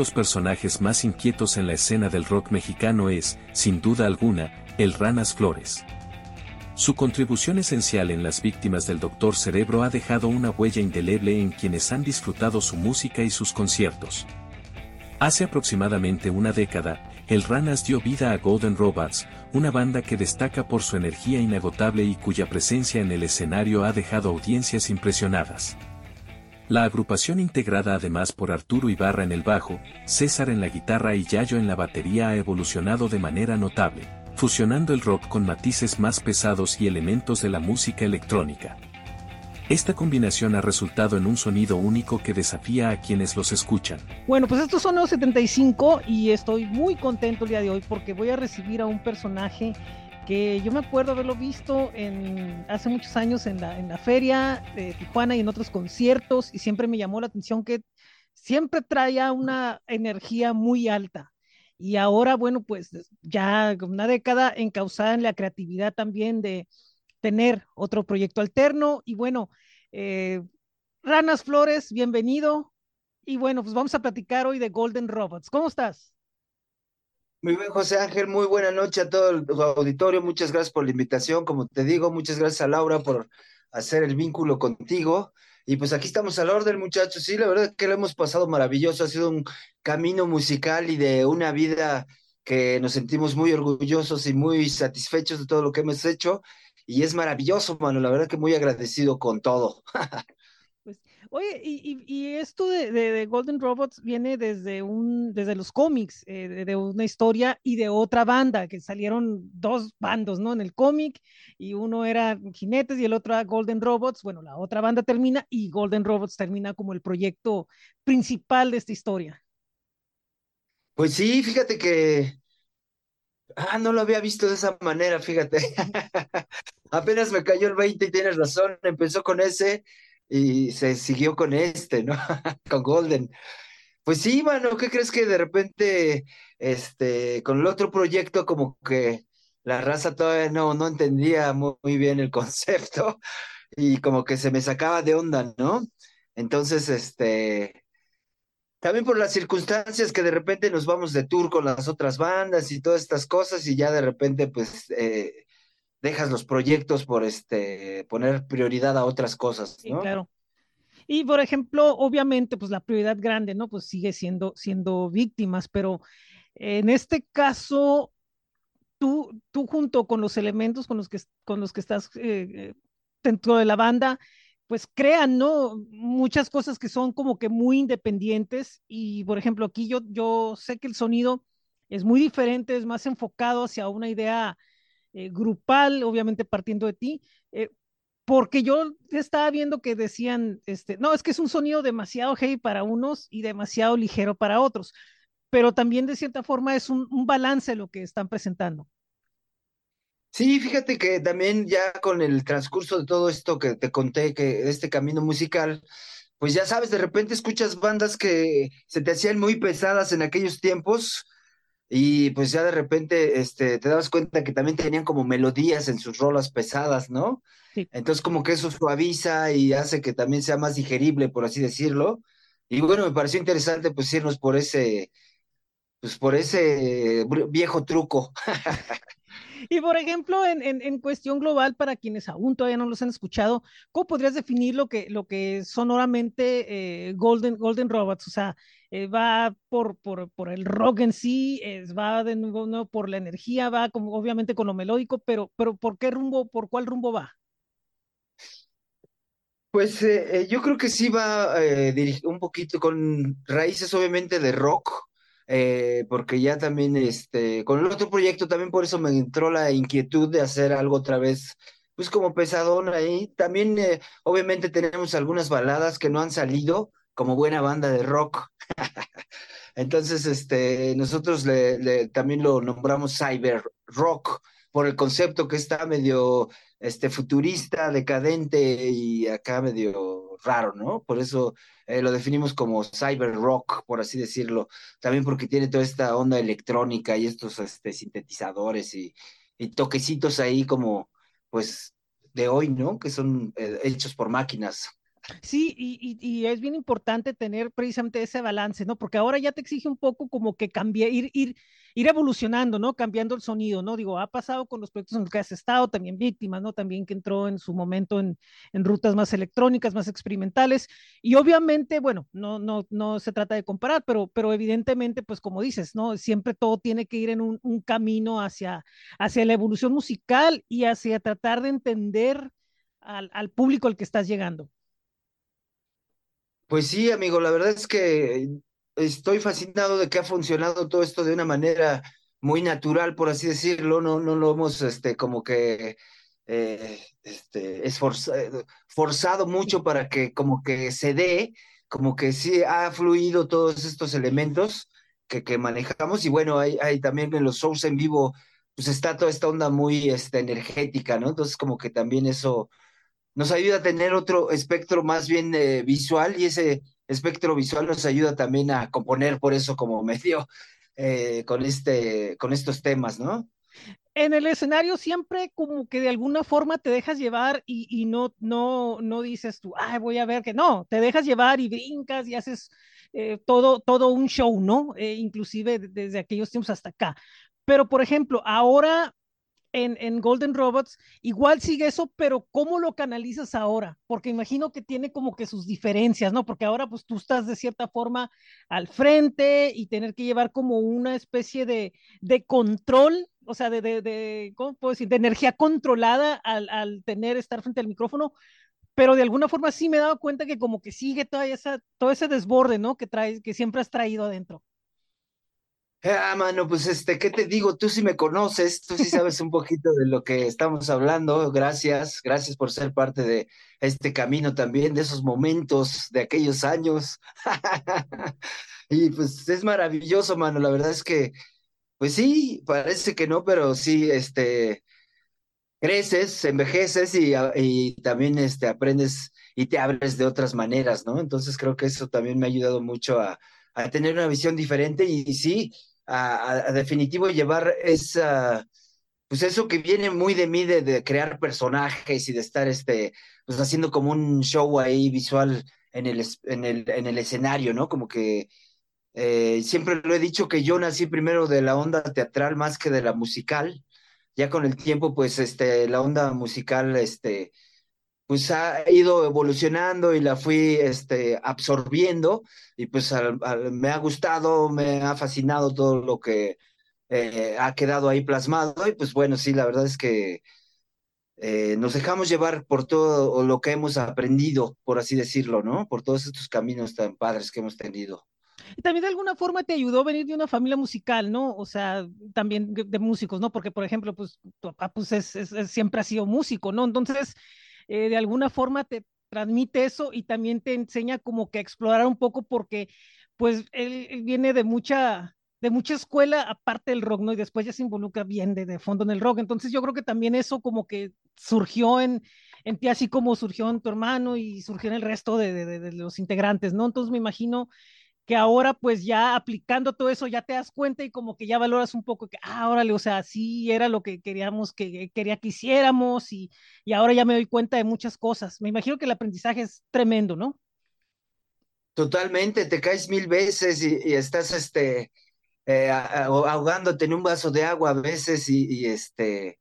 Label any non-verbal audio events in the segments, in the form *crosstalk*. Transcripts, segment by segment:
los personajes más inquietos en la escena del rock mexicano es, sin duda alguna, el Ranas Flores. Su contribución esencial en las víctimas del Doctor Cerebro ha dejado una huella indeleble en quienes han disfrutado su música y sus conciertos. Hace aproximadamente una década, el Ranas dio vida a Golden Robots, una banda que destaca por su energía inagotable y cuya presencia en el escenario ha dejado audiencias impresionadas. La agrupación integrada además por Arturo Ibarra en el bajo, César en la guitarra y Yayo en la batería ha evolucionado de manera notable fusionando el rock con matices más pesados y elementos de la música electrónica. Esta combinación ha resultado en un sonido único que desafía a quienes los escuchan. Bueno, pues estos son los 75 y estoy muy contento el día de hoy porque voy a recibir a un personaje yo me acuerdo haberlo visto en, hace muchos años en la, feria de Tijuana y en otros conciertos y siempre me llamó la atención que siempre traía una energía muy alta y ahora, bueno, pues ya una década encausada en la creatividad también de tener otro proyecto alterno. Y bueno, eh, Ranas Flores, bienvenido. Y bueno, pues vamos a platicar hoy de Golden Robots. ¿Cómo estás? Muy bien, José Ángel, muy buena noche a todo el auditorio. Muchas gracias por la invitación. Como te digo, muchas gracias a Laura por hacer el vínculo contigo. Y pues aquí estamos al orden, muchachos. Sí, la verdad es que lo hemos pasado maravilloso. Ha sido un camino musical y de una vida que nos sentimos muy orgullosos y muy satisfechos de todo lo que hemos hecho. Y es maravilloso, mano. La verdad que muy agradecido con todo. *laughs* Oye, y, esto de, Golden Robots viene desde, un, desde los cómics, eh, de, una historia y de otra banda, que salieron dos bandos, ¿no? En el cómic, y uno era Jinetes y el otro era Golden Robots. Bueno, la otra banda termina y Golden Robots termina como el proyecto principal de esta historia. Pues sí, fíjate que... Ah, no lo había visto de esa manera, fíjate. *laughs* Apenas me cayó el 20 y tienes razón, empezó con ese y se siguió con este, ¿no? *laughs* con Golden. Pues sí, mano, ¿qué crees que de repente, este, con el otro proyecto como que la raza todavía no, no entendía muy, bien el *laughs* concepto y como que se me sacaba de onda, ¿no? Entonces, este, también por las circunstancias que de repente nos vamos de tour con las otras bandas y todas estas cosas y ya de repente, pues, eh, dejas los proyectos por este poner prioridad a otras cosas, ¿no? Sí, claro. Y por ejemplo, obviamente, pues la prioridad grande, ¿no? Pues sigue siendo, siendo víctimas, pero en este caso, tú, tú junto con los elementos con los que, con los que estás eh, eh, dentro de la banda, pues crean, ¿no? Muchas cosas que son como que muy independientes y, por ejemplo, aquí yo, yo sé que el sonido es muy diferente, es más enfocado hacia una idea eh, grupal, obviamente partiendo de ti, eh, porque yo estaba viendo que decían, este, no, es que es un sonido demasiado heavy para unos y demasiado ligero para otros, pero también de cierta forma es un, balance lo que están presentando. Sí, fíjate que también ya con el transcurso de todo esto que te conté, que este camino musical, pues ya sabes, de repente escuchas bandas que se te hacían muy pesadas en aquellos tiempos, y pues ya de repente este, te das cuenta que también tenían como melodías en sus rolas pesadas, ¿no? Entonces como que eso suaviza y hace que también sea más digerible, por así decirlo. Y bueno, me pareció interesante pues irnos por ese, pues por ese viejo truco. *laughs* Y por ejemplo, en, en, cuestión global, para quienes aún todavía no los han escuchado, ¿cómo podrías definir lo que, lo que sonoramente eh, Golden, Golden Robots? O sea, eh, va por, por, por, el rock en sí, es, va de nuevo no, por la energía, va como, obviamente con lo melódico, pero, pero ¿por qué rumbo, por cuál rumbo va? Pues eh, yo creo que sí va un poquito con raíces obviamente de rock, eh, porque ya también, este, con el otro proyecto también por eso me entró la inquietud de hacer algo otra vez, pues como pesadón ahí. También, eh, obviamente, tenemos algunas baladas que no han salido como buena banda de rock. *laughs* Entonces, este, nosotros le, también lo nombramos cyber rock por el concepto que está medio este, futurista, decadente y acá medio raro, ¿no? Por eso eh, lo definimos como cyber rock, por así decirlo, también porque tiene toda esta onda electrónica y estos este, sintetizadores y, toquecitos ahí como, pues, de hoy, ¿no? Que son eh, hechos por máquinas. Sí, y, y, es bien importante tener precisamente ese balance, ¿no? Porque ahora ya te exige un poco como que cambiar, ir, ir, ir evolucionando, ¿no? Cambiando el sonido, ¿no? Digo, ha pasado con los proyectos en los que has estado, también víctimas, ¿no? También que entró en su momento en, en rutas más electrónicas, más experimentales. Y obviamente, bueno, no, no, no se trata de comparar, pero, pero evidentemente, pues como dices, ¿no? Siempre todo tiene que ir en un, un camino hacia, hacia la evolución musical y hacia tratar de entender al, al público al que estás llegando. Pues sí, amigo, la verdad es que estoy fascinado de que ha funcionado todo esto de una manera muy natural, por así decirlo, no, no lo hemos este, como que eh, este, esforzado, forzado mucho para que como que se dé, como que sí ha fluido todos estos elementos que, que manejamos y bueno, hay, hay también en los shows en vivo, pues está toda esta onda muy este, energética, ¿no? Entonces como que también eso nos ayuda a tener otro espectro más bien eh, visual y ese espectro visual nos ayuda también a componer por eso como *laughs* medio eh, con, este, con estos temas, ¿no? En el escenario siempre como que de alguna forma te dejas llevar y, no, no, no dices tú, ay, voy a ver que no, te dejas llevar y brincas y haces eh, todo, todo un show, ¿no? inclusive desde aquellos tiempos hasta acá. Pero, por ejemplo, ahora en, en, Golden Robots, igual sigue eso, pero ¿cómo lo canalizas ahora? Porque imagino que tiene como que sus diferencias, ¿no? Porque ahora pues tú estás de cierta forma al frente y tener que llevar como una especie de, de control, o sea, de, de, de, ¿cómo puedo decir? De energía controlada al, al tener, estar frente al micrófono, pero de alguna forma sí me he dado cuenta que como que sigue toda esa, todo ese desborde, ¿no? Que traes, que siempre has traído adentro. Ah, mano, pues este, ¿qué te digo? Tú sí me conoces, tú sí sabes un poquito de lo que estamos hablando. Gracias, gracias por ser parte de este camino también, de esos momentos, de aquellos años. *laughs* y pues es maravilloso, mano. La verdad es que, pues sí, parece que no, pero sí, este, creces, envejeces y, y también este, aprendes y te abres de otras maneras, ¿no? Entonces creo que eso también me ha ayudado mucho a, a tener una visión diferente y sí a, definitivo llevar esa, pues eso que viene muy de mí de, crear personajes y de estar este, pues haciendo como un show ahí visual en el, en el, en el escenario, ¿no? Como que eh, siempre lo he dicho que yo nací primero de la onda teatral más que de la musical. Ya con el tiempo, pues, este, la onda musical, este, pues ha ido evolucionando y la fui este, absorbiendo y pues me ha gustado, me ha fascinado todo lo que eh, ha quedado ahí plasmado y pues bueno, sí, la verdad es que eh, nos dejamos llevar por todo lo que hemos aprendido, por así decirlo, ¿no? Por todos estos caminos tan padres que hemos tenido. Y también de alguna forma te ayudó venir de una familia musical, ¿no? O sea, también de, músicos, ¿no? Porque, por ejemplo, pues tu papá pues es, siempre ha sido músico, ¿no? Entonces, eh, de alguna forma te transmite eso y también te enseña como que a explorar un poco porque pues él, viene de mucha, de mucha escuela aparte del rock, ¿no? Y después ya se involucra bien de, de fondo en el rock. Entonces yo creo que también eso como que surgió en, en ti, así como surgió en tu hermano y surgió en el resto de, de, de los integrantes, ¿no? Entonces me imagino que ahora pues ya aplicando todo eso ya te das cuenta y como que ya valoras un poco que, ah, órale, o sea, sí era lo que queríamos, que quería que hiciéramos y, y ahora ya me doy cuenta de muchas cosas. Me imagino que el aprendizaje es tremendo, ¿no? Totalmente, te caes mil veces y, estás este, eh, ahogándote en un vaso de agua a veces y, este,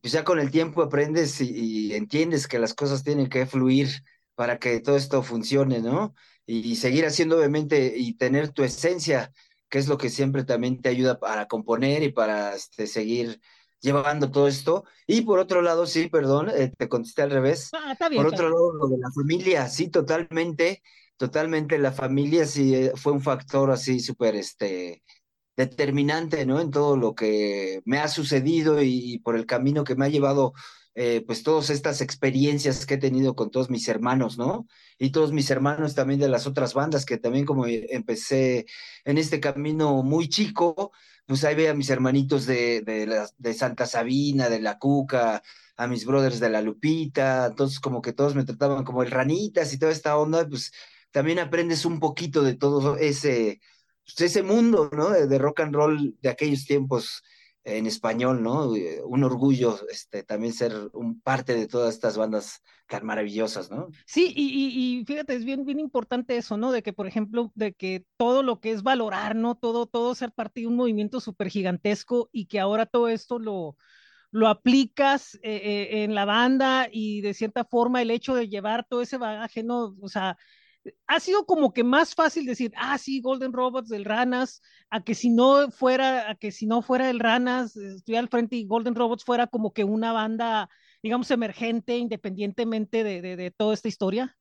pues ya con el tiempo aprendes y entiendes que las cosas tienen que fluir para que todo esto funcione, ¿no? Y seguir haciendo obviamente y tener tu esencia, que es lo que siempre también te ayuda para componer y para este, seguir llevando todo esto. Y por otro lado, sí, perdón, eh, te contesté al revés. Ah, está bien, por otro lado, lo de la familia, sí, totalmente, totalmente la familia sí eh, fue un factor así súper, este, determinante, ¿no? En todo lo que me ha sucedido y por el camino que me ha llevado eh, pues todas estas experiencias que he tenido con todos mis hermanos, ¿no? Y todos mis hermanos también de las otras bandas, que también como empecé en este camino muy chico, pues ahí veía a mis hermanitos de, de, Santa Sabina, de La Cuca, a mis brothers de La Lupita, entonces como que todos me trataban como el ranitas y toda esta onda, pues también aprendes un poquito de todo ese, pues, ese mundo, ¿no? De rock and roll de aquellos tiempos en español, ¿no? Un orgullo este, también ser un parte de todas estas bandas tan maravillosas, ¿no? Sí, y, y, fíjate, es bien, bien importante eso, ¿no? De que, por ejemplo, de que todo lo que es valorar, ¿no? Todo, todo ser parte de un movimiento súper gigantesco y que ahora todo esto lo, lo aplicas eh, eh, en la banda y de cierta forma el hecho de llevar todo ese bagaje, ¿no? O sea, ha sido como que más fácil decir, ah, sí, Golden Robots del Ranas, a que si no fuera, a que si no fuera el Ranas, estuviera al frente y Golden Robots fuera como que una banda, digamos, emergente, independientemente de, de, de toda esta historia.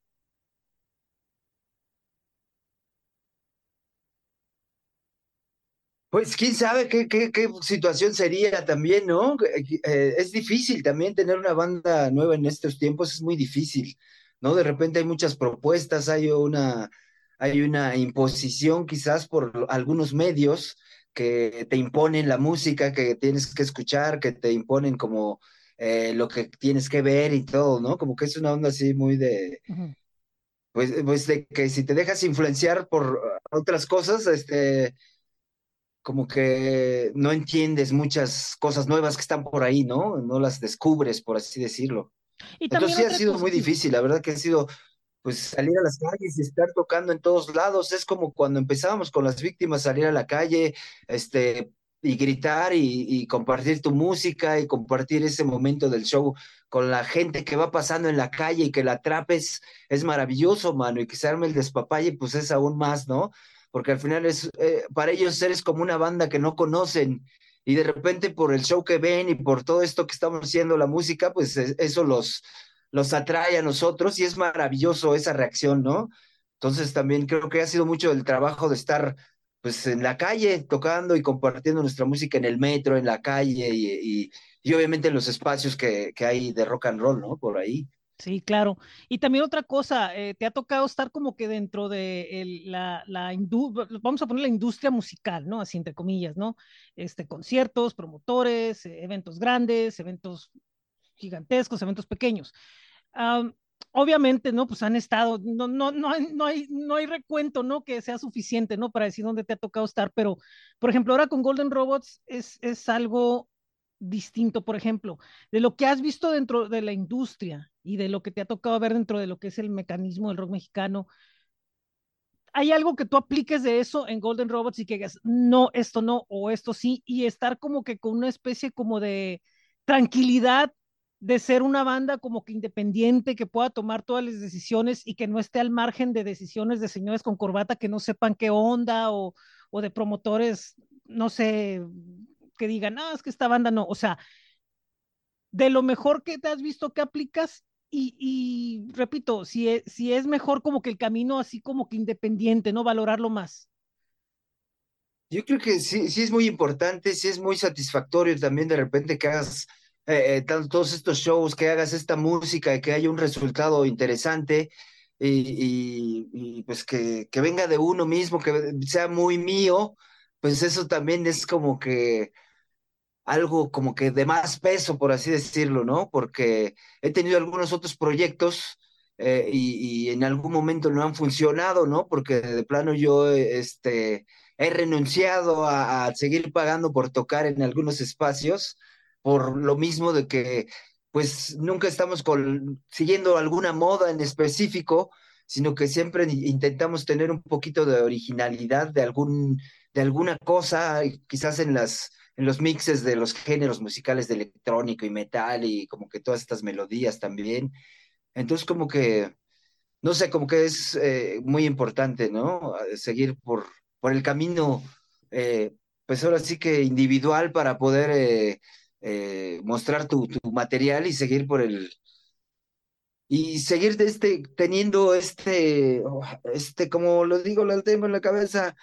Pues quién sabe qué, qué, situación sería también, ¿no? Eh, es difícil también tener una banda nueva en estos tiempos, es muy difícil, ¿no? De repente hay muchas propuestas, hay una, hay una imposición quizás por algunos medios que te imponen la música que tienes que escuchar, que te imponen como eh, lo que tienes que ver y todo, ¿no? Como que es una onda así muy de, pues, pues de que si te dejas influenciar por otras cosas, este como que no entiendes muchas cosas nuevas que están por ahí, ¿no? No las descubres, por así decirlo. Entonces sí ha sido muy difícil, la verdad que ha sido, pues salir a las calles y estar tocando en todos lados, es como cuando empezábamos con las víctimas, salir a la calle, este, y gritar y, y, compartir tu música y compartir ese momento del show con la gente que va pasando en la calle y que la atrapes, es maravilloso, mano, y que se arme el despapalle, pues es aún más, ¿no? porque al final es, eh, para ellos eres como una banda que no conocen y de repente por el show que ven y por todo esto que estamos haciendo, la música, pues eso los, los atrae a nosotros y es maravilloso esa reacción, ¿no? Entonces también creo que ha sido mucho el trabajo de estar pues en la calle tocando y compartiendo nuestra música en el metro, en la calle y, y, obviamente en los espacios que, que hay de rock and roll, ¿no? Por ahí. Sí, claro. Y también otra cosa, eh, te ha tocado estar como que dentro de el, la, la vamos a poner la industria musical, ¿no? Así entre comillas, ¿no? Este, conciertos, promotores, eh, eventos grandes, eventos gigantescos, eventos pequeños. obviamente, ¿no? Pues han estado, no, no, no, hay, no, hay, no hay recuento, ¿no? Que sea suficiente, ¿no? Para decir dónde te ha tocado estar, pero, por ejemplo, ahora con Golden Robots es, es algo distinto, por ejemplo, de lo que has visto dentro de la industria y de lo que te ha tocado ver dentro de lo que es el mecanismo del rock mexicano. ¿Hay algo que tú apliques de eso en Golden Robots y que digas, no, esto no, o esto sí, y estar como que con una especie como de tranquilidad de ser una banda como que independiente, que pueda tomar todas las decisiones y que no esté al margen de decisiones de señores con corbata que no sepan qué onda o, o de promotores, no sé, que digan, no, es que esta banda no, o sea, de lo mejor que te has visto que aplicas y, repito, si es, si es mejor como que el camino así como que independiente, ¿no? Valorarlo más. Yo creo que sí, sí es muy importante, sí es muy satisfactorio también de repente que hagas eh, eh todos estos shows, que hagas esta música y que haya un resultado interesante y, pues que venga de uno mismo, que sea muy mío, pues eso también es como que algo como que de más peso, por así decirlo, ¿no? Porque he tenido algunos otros proyectos eh, y, en algún momento no han funcionado, ¿no? Porque de plano yo este, he renunciado a, seguir pagando por tocar en algunos espacios, por lo mismo de que pues nunca estamos con, siguiendo alguna moda en específico, sino que siempre intentamos tener un poquito de originalidad de, algún, de alguna cosa, quizás en las en los mixes de los géneros musicales de electrónico y metal y como que todas estas melodías también. Entonces como que, no sé, como que es eh, muy importante, ¿no? Seguir por, por el camino, eh, pues ahora sí que individual para poder eh, mostrar tu, tu, material y seguir por el... Y seguir este, teniendo este, este, como lo digo, lo tengo en la cabeza,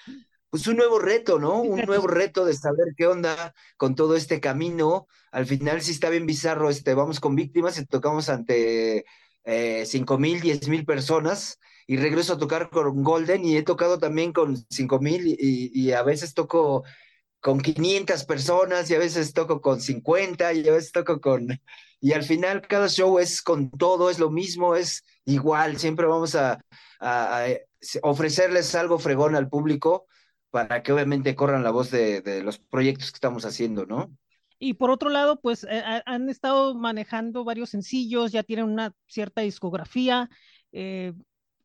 pues un nuevo reto, ¿no? Un nuevo reto de saber qué onda con todo este camino. Al final sí está bien bizarro, este, vamos con víctimas y tocamos ante eh, cinco mil, diez mil personas y regreso a tocar con Golden y he tocado también con cinco mil y, y, a veces toco con 500 personas y a veces toco con 50 y a veces toco con... Y al final cada show es con todo, es lo mismo, es igual, siempre vamos a, a, a ofrecerles algo fregón al público para que obviamente corran la voz de, los proyectos que estamos haciendo, ¿no? Y por otro lado, pues eh, han estado manejando varios sencillos, ya tienen una cierta discografía. Eh,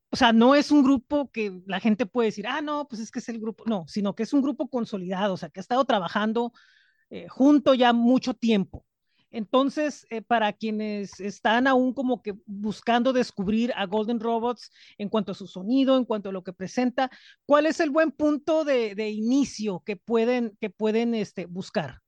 o sea, no es un grupo que la gente puede decir, ah, no, pues es que es el grupo, no, sino que es un grupo consolidado, o sea, que ha estado trabajando eh, junto ya mucho tiempo. Entonces, eh, para quienes están aún como que buscando descubrir a Golden Robots en cuanto a su sonido, en cuanto a lo que presenta, ¿cuál es el buen punto de, de inicio que pueden, que pueden este, buscar?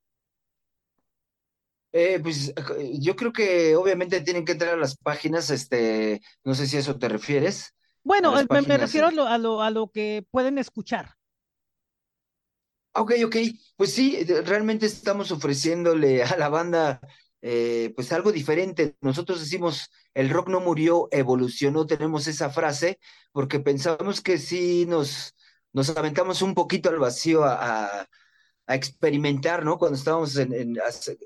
Eh, pues yo creo que obviamente tienen que entrar a las páginas, este, no sé si a eso te refieres. Bueno, me, me, refiero a lo, a, lo, a lo que pueden escuchar. Ok, ok, pues sí, realmente estamos ofreciéndole a la banda eh, pues algo diferente. Nosotros decimos, el rock no murió, evolucionó, tenemos esa frase, porque pensamos que sí nos, nos aventamos un poquito al vacío a, a, experimentar, ¿no? Cuando estábamos en,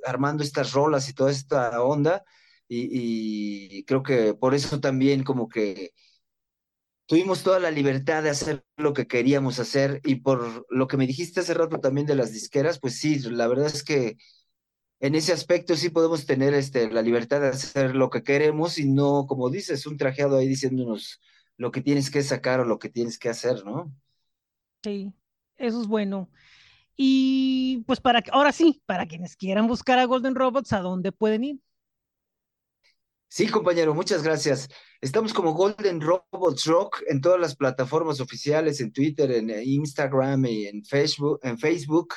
armando estas rolas y toda esta onda, y creo que por eso también como que tuvimos toda la libertad de hacer lo que queríamos hacer y por lo que me dijiste hace rato también de las disqueras, pues sí, la verdad es que en ese aspecto sí podemos tener este, la libertad de hacer lo que queremos y no, como dices, un trajeado ahí diciéndonos lo que tienes que sacar o lo que tienes que hacer, ¿no? Sí, eso es bueno. Y pues para ahora sí, para quienes quieran buscar a Golden Robots, ¿a dónde pueden ir? Sí, compañero, muchas gracias. Estamos como Golden Robots Rock en todas las plataformas oficiales, en Twitter, en Instagram y en Facebook. En Facebook.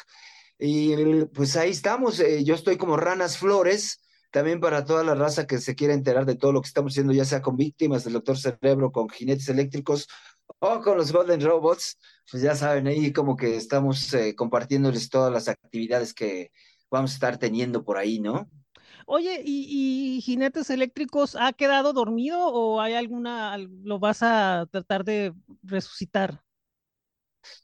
Y pues ahí estamos. Eh, yo estoy como Ranas Flores, también para toda la raza que se quiera enterar de todo lo que estamos haciendo, ya sea con víctimas del Doctor Cerebro, con jinetes eléctricos o con los Golden Robots. Pues ya saben, ahí como que estamos eh, compartiéndoles todas las actividades que vamos a estar teniendo por ahí, ¿no? Oye, ¿y, jinetes eléctricos ha quedado dormido o hay alguna, lo vas a tratar de resucitar?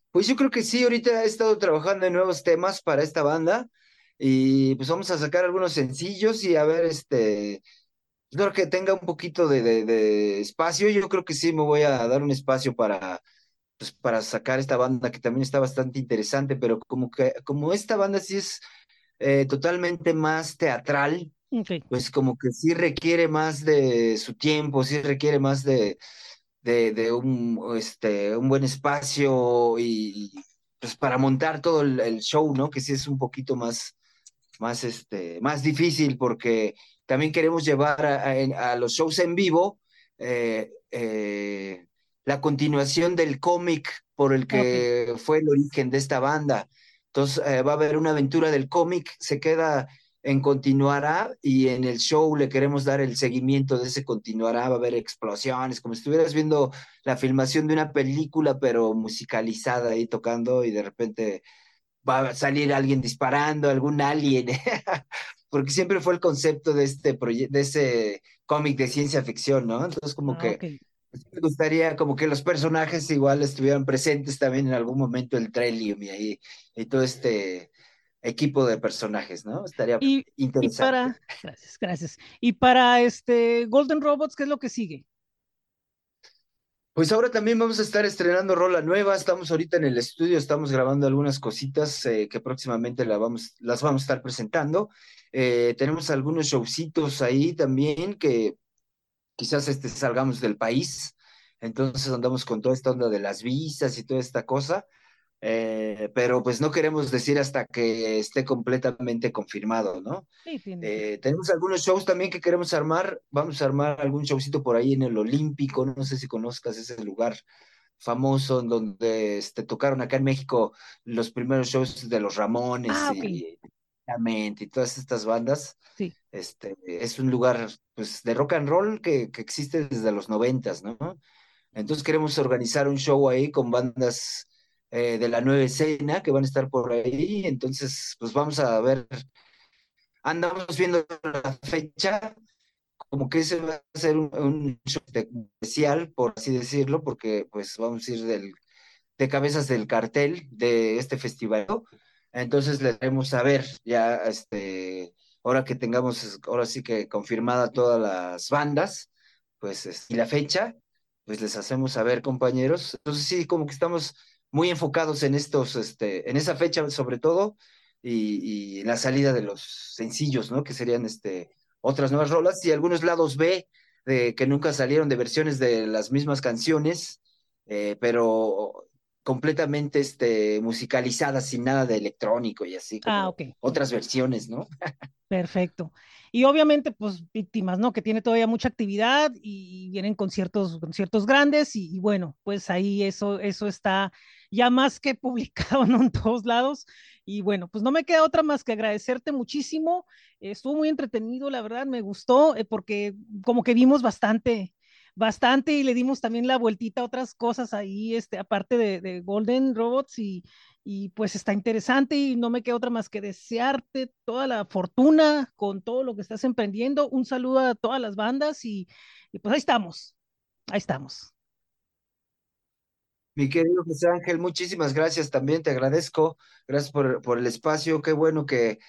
Pues yo creo que sí, ahorita he estado trabajando en nuevos temas para esta banda y pues vamos a sacar algunos sencillos y a ver, este, creo que tenga un poquito de, de, espacio, yo creo que sí me voy a dar un espacio para, pues, para sacar esta banda que también está bastante interesante, pero como que, como esta banda sí es eh, totalmente más teatral, pues como que sí requiere más de su tiempo, sí requiere más de, de, un, este, un buen espacio y pues para montar todo el, show, ¿no? Que sí es un poquito más, más, este, más difícil porque también queremos llevar a, los shows en vivo eh, eh, la continuación del cómic por el que fue el origen de esta banda. Entonces eh, va a haber una aventura del cómic, se queda en continuará y en el show le queremos dar el seguimiento de ese continuará, va a haber explosiones, como si estuvieras viendo la filmación de una película pero musicalizada ahí tocando y de repente va a salir alguien disparando, algún alien, *laughs* porque siempre fue el concepto de este de ese cómic de ciencia ficción, ¿no? Entonces como ah, que me gustaría como que los personajes igual estuvieran presentes también en algún momento el Trellium y ahí y todo este equipo de personajes, ¿no? Estaría interesante. Y para, *laughs* gracias, gracias. Y para este Golden Robots, ¿qué es lo que sigue? Pues ahora también vamos a estar estrenando rola nueva. Estamos ahorita en el estudio, estamos grabando algunas cositas eh, que próximamente la vamos, las vamos a estar presentando. Eh, tenemos algunos showcitos ahí también que quizás este, salgamos del país. Entonces andamos con toda esta onda de las visas y toda esta cosa. Eh, pero pues no queremos decir hasta que esté completamente confirmado, ¿no? Sí, eh, tenemos algunos shows también que queremos armar, vamos a armar algún showcito por ahí en el Olímpico, no sé si conozcas ese lugar famoso en donde este, tocaron acá en México los primeros shows de los Ramones ah, y, y todas estas bandas. Sí. Este, es un lugar pues de rock and roll que, que existe desde los noventas, ¿no? Entonces queremos organizar un show ahí con bandas eh, de la nueva escena que van a estar por ahí. Entonces, pues vamos a ver, andamos viendo la fecha, como que ese va a ser un, show especial, por así decirlo, porque pues vamos a ir del, de cabezas del cartel de este festival. Entonces le daremos a ver ya, este, ahora que tengamos, ahora sí que confirmada todas las bandas, pues, y la fecha, pues les hacemos saber, compañeros. Entonces sí, como que estamos muy enfocados en estos, este, en esa fecha sobre todo, y, la salida de los sencillos, ¿no? Que serían este, otras nuevas rolas y algunos lados B de, que nunca salieron de versiones de las mismas canciones, eh, pero completamente este, musicalizadas sin nada de electrónico y así. ah, Otras versiones, ¿no? *laughs* Perfecto. Y obviamente, pues víctimas, ¿no? Que tiene todavía mucha actividad y vienen conciertos, conciertos grandes y, bueno, pues ahí eso, eso está ya más que publicado en todos lados. Y bueno, pues no me queda otra más que agradecerte muchísimo. estuvo muy entretenido, la verdad, me gustó, eh, porque como que vimos bastante, bastante y le dimos también la vueltita a otras cosas ahí, este, aparte de, Golden Robots y, y, pues está interesante y no me queda otra más que desearte toda la fortuna con todo lo que estás emprendiendo. Un saludo a todas las bandas y, y pues ahí estamos, ahí estamos. Mi querido José Ángel, muchísimas gracias también, te agradezco, gracias por, por el espacio, qué bueno que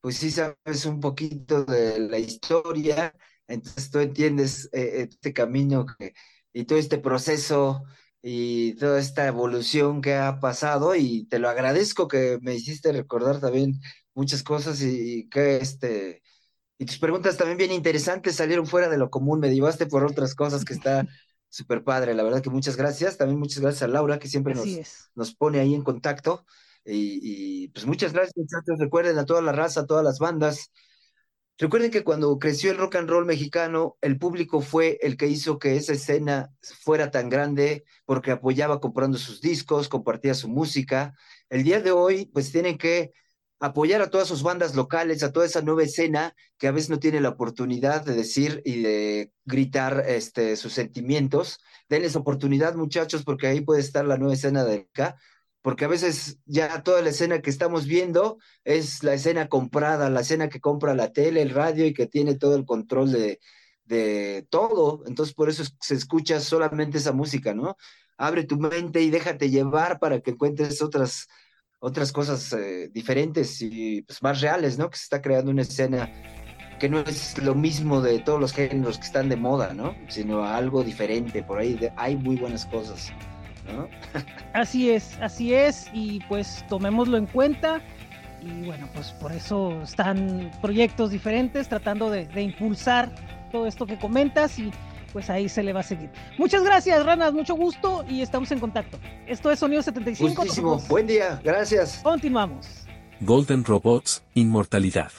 pues sí sabes un poquito de la historia, entonces tú entiendes eh, este camino y todo este proceso y toda esta evolución que ha pasado y te lo agradezco que me hiciste recordar también muchas cosas y, que este y tus preguntas también bien interesantes salieron fuera de lo común, me llevaste por otras cosas que está súper padre, la verdad que muchas gracias. También muchas gracias a Laura, que siempre nos, nos pone ahí en contacto. Y, pues muchas gracias, muchachos. Recuerden a toda la raza, a todas las bandas. Recuerden que cuando creció el rock and roll mexicano, el público fue el que hizo que esa escena fuera tan grande porque apoyaba comprando sus discos, compartía su música. El día de hoy, pues tienen que apoyar a todas sus bandas locales, a toda esa nueva escena que a veces no tiene la oportunidad de decir y de gritar este, sus sentimientos. Denles oportunidad, muchachos, porque ahí puede estar la nueva escena de acá, porque a veces ya toda la escena que estamos viendo es la escena comprada, la escena que compra la tele, el radio y que tiene todo el control de, de todo. Entonces, por eso se escucha solamente esa música, ¿no? Abre tu mente y déjate llevar para que encuentres otras otras cosas eh, diferentes y pues, más reales, ¿no? Que se está creando una escena que no es lo mismo de todos los géneros que están de moda, ¿no? Sino algo diferente, por ahí hay muy buenas cosas, ¿no? *laughs* así es, así es, y pues tomémoslo en cuenta. Y bueno, pues por eso están proyectos diferentes tratando de, de impulsar todo esto que comentas y pues ahí se le va a seguir. Muchas gracias, Ranas, mucho gusto y estamos en contacto. Esto es Sonido 75. Muchísimo. Buen día, gracias. Continuamos. Golden Robots, Inmortalidad.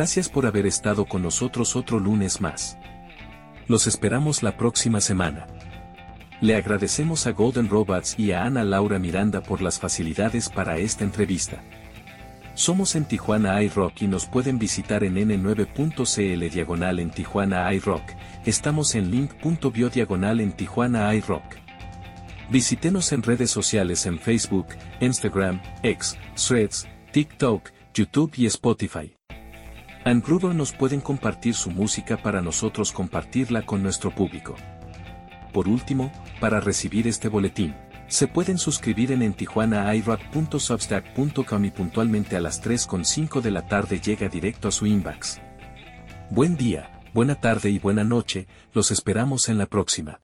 Gracias por haber estado con nosotros otro lunes más. Los esperamos la próxima semana. Le agradecemos a Golden Robots y a Ana Laura Miranda por las facilidades para esta entrevista. Somos en Tijuana iRock y nos pueden visitar en n9.cl diagonal en Tijuana iRock. Estamos en link.bio diagonal en Tijuana iRock. Visítenos en redes sociales en Facebook, Instagram, X, Threads, TikTok, YouTube y Spotify. En nos pueden compartir su música para nosotros compartirla con nuestro público. Por último, para recibir este boletín, se pueden suscribir en entijuanairock.substack.com y puntualmente a las 3.5 de la tarde llega directo a su inbox. Buen día, buena tarde y buena noche, los esperamos en la próxima.